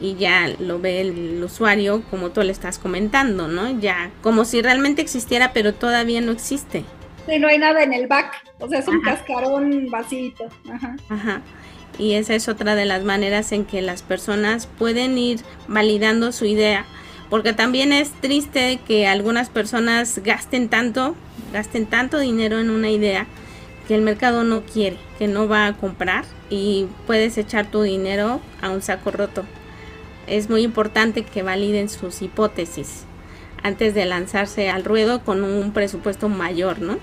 [SPEAKER 1] y ya lo ve el usuario como tú le estás comentando, ¿no? Ya, como si realmente existiera, pero todavía no existe.
[SPEAKER 3] Sí, no hay nada en el back, o sea, es un cascarón vasito. Ajá.
[SPEAKER 1] Ajá. Y esa es otra de las maneras en que las personas pueden ir validando su idea porque también es triste que algunas personas gasten tanto, gasten tanto dinero en una idea que el mercado no quiere, que no va a comprar y puedes echar tu dinero a un saco roto. Es muy importante que validen sus hipótesis antes de lanzarse al ruedo con un presupuesto mayor, ¿no?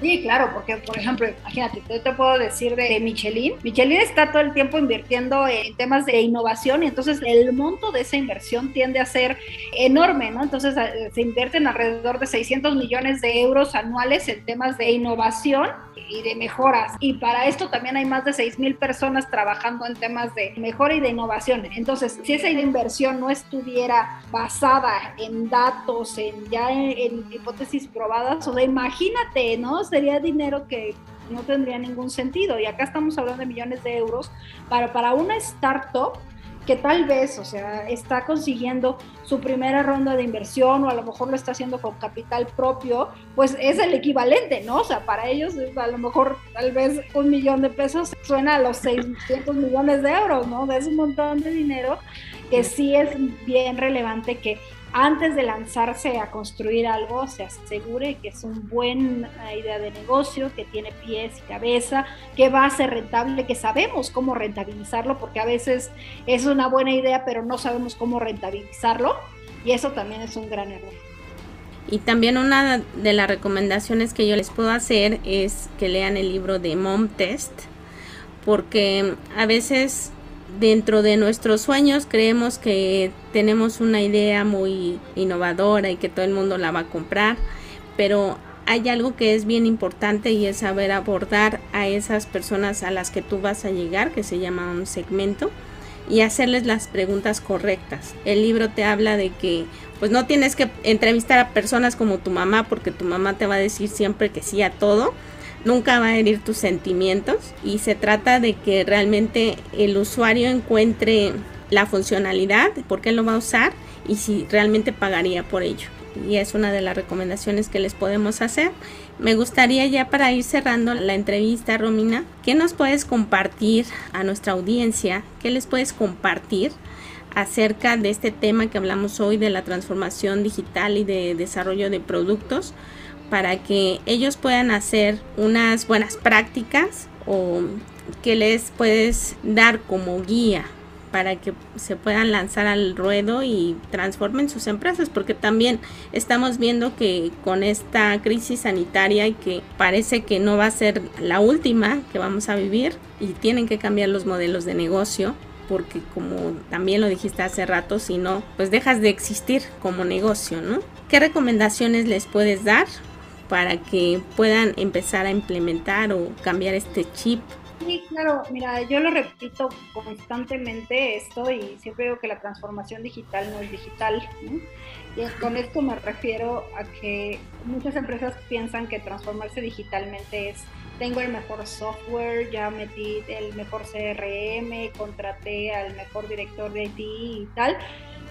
[SPEAKER 3] Sí, claro, porque por ejemplo, imagínate, yo te puedo decir de, Michelin. Michelin está todo el tiempo invirtiendo en temas de innovación y entonces el monto de esa inversión tiende a ser enorme, ¿no? Entonces se invierten alrededor de 600 millones de euros anuales en temas de innovación y de mejoras. Y para esto también hay más de 6 mil personas trabajando en temas de mejora y de innovación. Entonces, si esa inversión no estuviera basada en datos, en ya en, hipótesis probadas, o sea, imagínate, ¿no? Sería dinero que no tendría ningún sentido. Y acá estamos hablando de millones de euros para, para una startup que tal vez, o sea, está consiguiendo su primera ronda de inversión o a lo mejor lo está haciendo con capital propio, pues es el equivalente, ¿no? O sea, para ellos a lo mejor tal vez un millón de pesos suena a los 600 millones de euros, ¿no? Es un montón de dinero que sí es bien relevante que antes de lanzarse a construir algo, se asegure que es una buena idea de negocio, que tiene pies y cabeza, que va a ser rentable, que sabemos cómo rentabilizarlo, porque a veces es una buena idea, pero no sabemos cómo rentabilizarlo, y eso también es un gran error.
[SPEAKER 1] Y también una de las recomendaciones que yo les puedo hacer es que lean el libro de Mom Test, porque a veces dentro de nuestros sueños creemos que tenemos una idea muy innovadora y que todo el mundo la va a comprar, pero hay algo que es bien importante y es saber abordar a esas personas a las que tú vas a llegar, que se llama un segmento, y hacerles las preguntas correctas. El libro te habla de que pues no tienes que entrevistar a personas como tu mamá porque tu mamá te va a decir siempre que sí a todo, nunca va a herir tus sentimientos y se trata de que realmente el usuario encuentre la funcionalidad, por qué lo va a usar y si realmente pagaría por ello. Y es una de las recomendaciones que les podemos hacer. Me gustaría ya para ir cerrando la entrevista, Romina, ¿qué nos puedes compartir a nuestra audiencia? ¿Qué les puedes compartir acerca de este tema que hablamos hoy de la transformación digital y de desarrollo de productos? Para que ellos puedan hacer unas buenas prácticas o que les puedes dar como guía para que se puedan lanzar al ruedo y transformen sus empresas, porque también estamos viendo que con esta crisis sanitaria y que parece que no va a ser la última que vamos a vivir y tienen que cambiar los modelos de negocio porque como también lo dijiste hace rato, si no, pues dejas de existir como negocio, ¿no? ¿Qué recomendaciones les puedes dar para que puedan empezar a implementar o cambiar este chip
[SPEAKER 3] Sí, claro, mira, yo lo repito constantemente esto y siempre digo que la transformación digital no es digital. Y con esto me refiero a que muchas empresas piensan que transformarse digitalmente es tengo el mejor software, ya metí el mejor CRM, contraté al mejor director de IT y tal,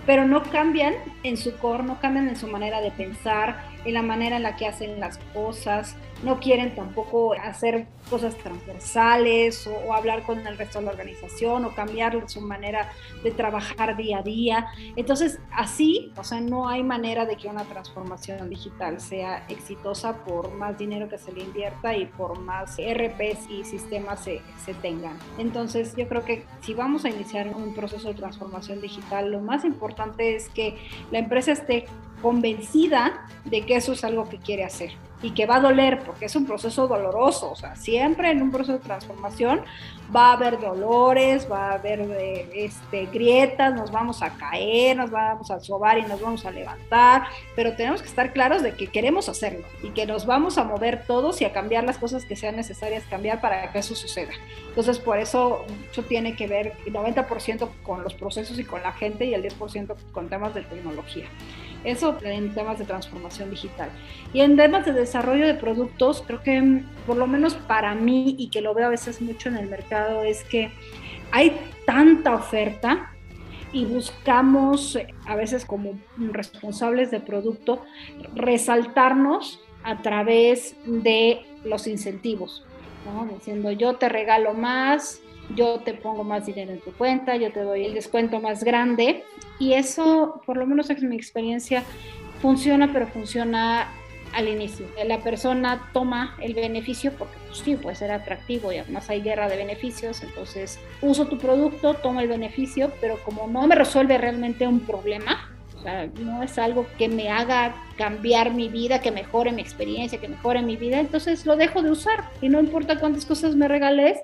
[SPEAKER 3] pero no cambian en su core, no cambian en su manera de pensar, en la manera en la que hacen las cosas, no quieren tampoco hacer cosas transversales o, hablar con el resto de la organización o cambiar su manera de trabajar día a día. Entonces, así, o sea, no hay manera de que una transformación digital sea exitosa por más dinero que se le invierta y por más RPs y sistemas se, se tengan. Entonces, yo creo que si vamos a iniciar un proceso de transformación digital, lo más importante es que la empresa esté convencida de que eso es algo que quiere hacer y que va a doler porque es un proceso doloroso, o sea, siempre en un proceso de transformación va a haber dolores, va a haber eh, este, grietas, nos vamos a caer, nos vamos a sobar y nos vamos a levantar, pero tenemos que estar claros de que queremos hacerlo y que nos vamos a mover todos y a cambiar las cosas que sean necesarias cambiar para que eso suceda. Entonces, por eso mucho tiene que ver el 90% con los procesos y con la gente y el 10% con temas de tecnología. Eso en temas de transformación digital. Y en temas de desarrollo de productos, creo que mm, por lo menos para mí y que lo veo a veces mucho en el mercado es que hay tanta oferta y buscamos eh, a veces como responsables de producto resaltarnos a través de los incentivos, diciendo yo te regalo más, yo te pongo más dinero en tu cuenta, yo te doy el descuento más grande y eso, por lo menos en mi experiencia, funciona, pero funciona al inicio. La persona toma el beneficio porque pues, sí, puede ser atractivo y además hay guerra de beneficios, entonces uso tu producto, tomo el beneficio, pero como no me resuelve realmente un problema, o sea, no es algo que me haga cambiar mi vida, que mejore mi experiencia, que mejore mi vida, entonces lo dejo de usar y no importa cuántas cosas me regales,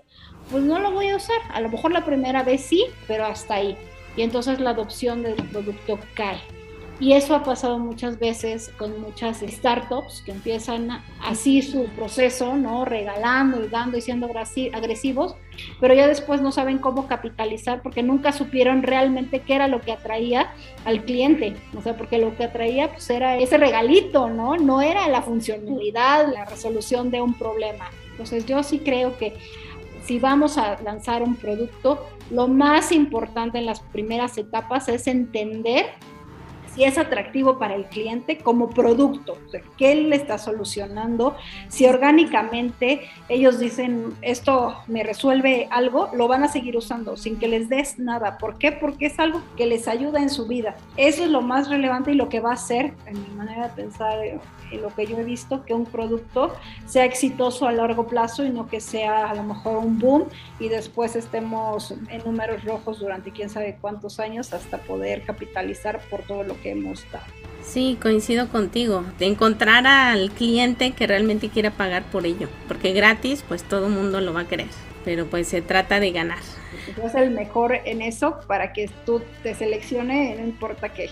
[SPEAKER 3] pues no lo voy a usar. A lo mejor la primera vez sí, pero hasta ahí. Y entonces la adopción del producto cae. Y eso ha pasado muchas veces con muchas startups que empiezan así su proceso, ¿no? Regalando y dando y siendo agresivos, pero ya después no saben cómo capitalizar porque nunca supieron realmente qué era lo que atraía al cliente. O sea, porque lo que atraía pues era ese regalito, ¿no? No era la funcionalidad, la resolución de un problema. Entonces yo sí creo que si vamos a lanzar un producto, lo más importante en las primeras etapas es entender si es atractivo para el cliente como producto, o sea, qué le está solucionando, si orgánicamente ellos dicen esto me resuelve algo, lo van a seguir usando sin que les des nada. ¿Por qué? Porque es algo que les ayuda en su vida. Eso es lo más relevante y lo que va a hacer, en mi manera de pensar, en lo que yo he visto, que un producto sea exitoso a largo plazo y no que sea a lo mejor un boom y después estemos en números rojos durante quién sabe cuántos años hasta poder capitalizar por todo lo que hemos dado.
[SPEAKER 1] Sí, coincido contigo. De encontrar al cliente que realmente quiera pagar por ello. Porque gratis, pues todo el mundo lo va a querer. Pero pues se trata de ganar.
[SPEAKER 3] Tú el mejor en eso para que tú te seleccione, no importa qué.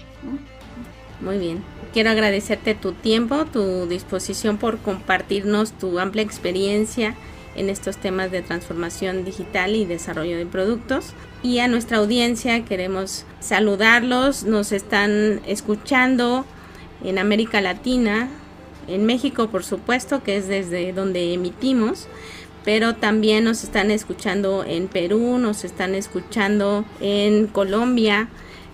[SPEAKER 1] Muy bien. Quiero agradecerte tu tiempo, tu disposición por compartirnos tu amplia experiencia en estos temas de transformación digital y desarrollo de productos. Y a nuestra audiencia queremos saludarlos, nos están escuchando en América Latina, en México por supuesto, que es desde donde emitimos, pero también nos están escuchando en Perú, nos están escuchando en Colombia,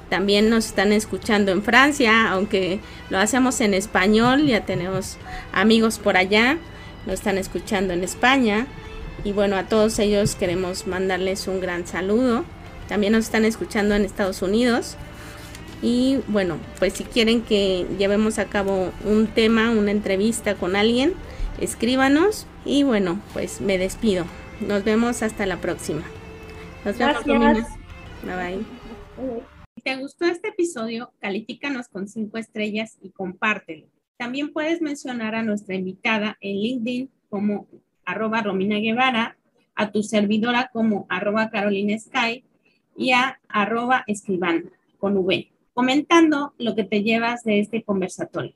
[SPEAKER 1] también nos están escuchando en Francia, aunque lo hacemos en español, ya tenemos amigos por allá nos están escuchando en España. Y bueno, a todos ellos queremos mandarles un gran saludo. También nos están escuchando en Estados Unidos. Y bueno, pues si quieren que llevemos a cabo un tema, una entrevista con alguien, escríbanos. Y bueno, pues me despido. Nos vemos hasta la próxima.
[SPEAKER 3] Nos vemos. Gracias.
[SPEAKER 1] Bye bye. Si te gustó este episodio, califícanos con cinco estrellas y compártelo. También puedes mencionar a nuestra invitada en LinkedIn como arroba Romina Guevara, a tu servidora como arroba Carolina Sky y a arroba escriban con V, comentando lo que te llevas de este conversatorio.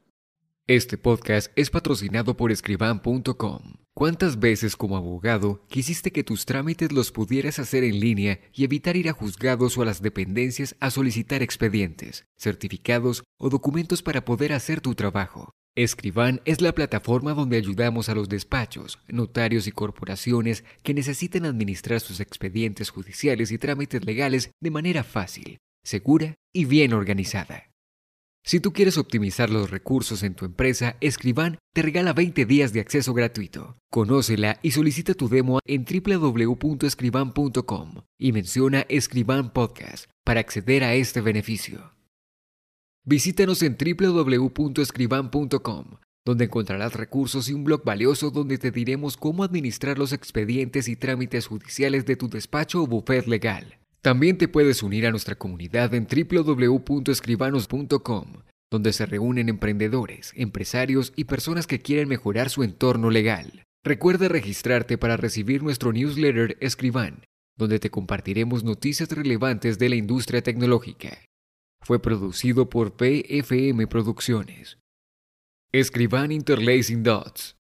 [SPEAKER 2] Este podcast es patrocinado por escriban.com. ¿Cuántas veces como abogado quisiste que tus trámites los pudieras hacer en línea y evitar ir a juzgados o a las dependencias a solicitar expedientes, certificados o documentos para poder hacer tu trabajo? Escriban es la plataforma donde ayudamos a los despachos, notarios y corporaciones que necesiten administrar sus expedientes judiciales y trámites legales de manera fácil, segura y bien organizada. Si tú quieres optimizar los recursos en tu empresa, Escriban te regala 20 días de acceso gratuito. Conócela y solicita tu demo en www.escriban.com y menciona Escriban Podcast para acceder a este beneficio. Visítanos en www.escriban.com, donde encontrarás recursos y un blog valioso donde te diremos cómo administrar los expedientes y trámites judiciales de tu despacho o bufet legal. También te puedes unir a nuestra comunidad en www.escribanos.com, donde se reúnen emprendedores, empresarios y personas que quieren mejorar su entorno legal. Recuerda registrarte para recibir nuestro newsletter Escriban, donde te compartiremos noticias relevantes de la industria tecnológica. Fue producido por PFM Producciones. Escriban Interlacing Dots.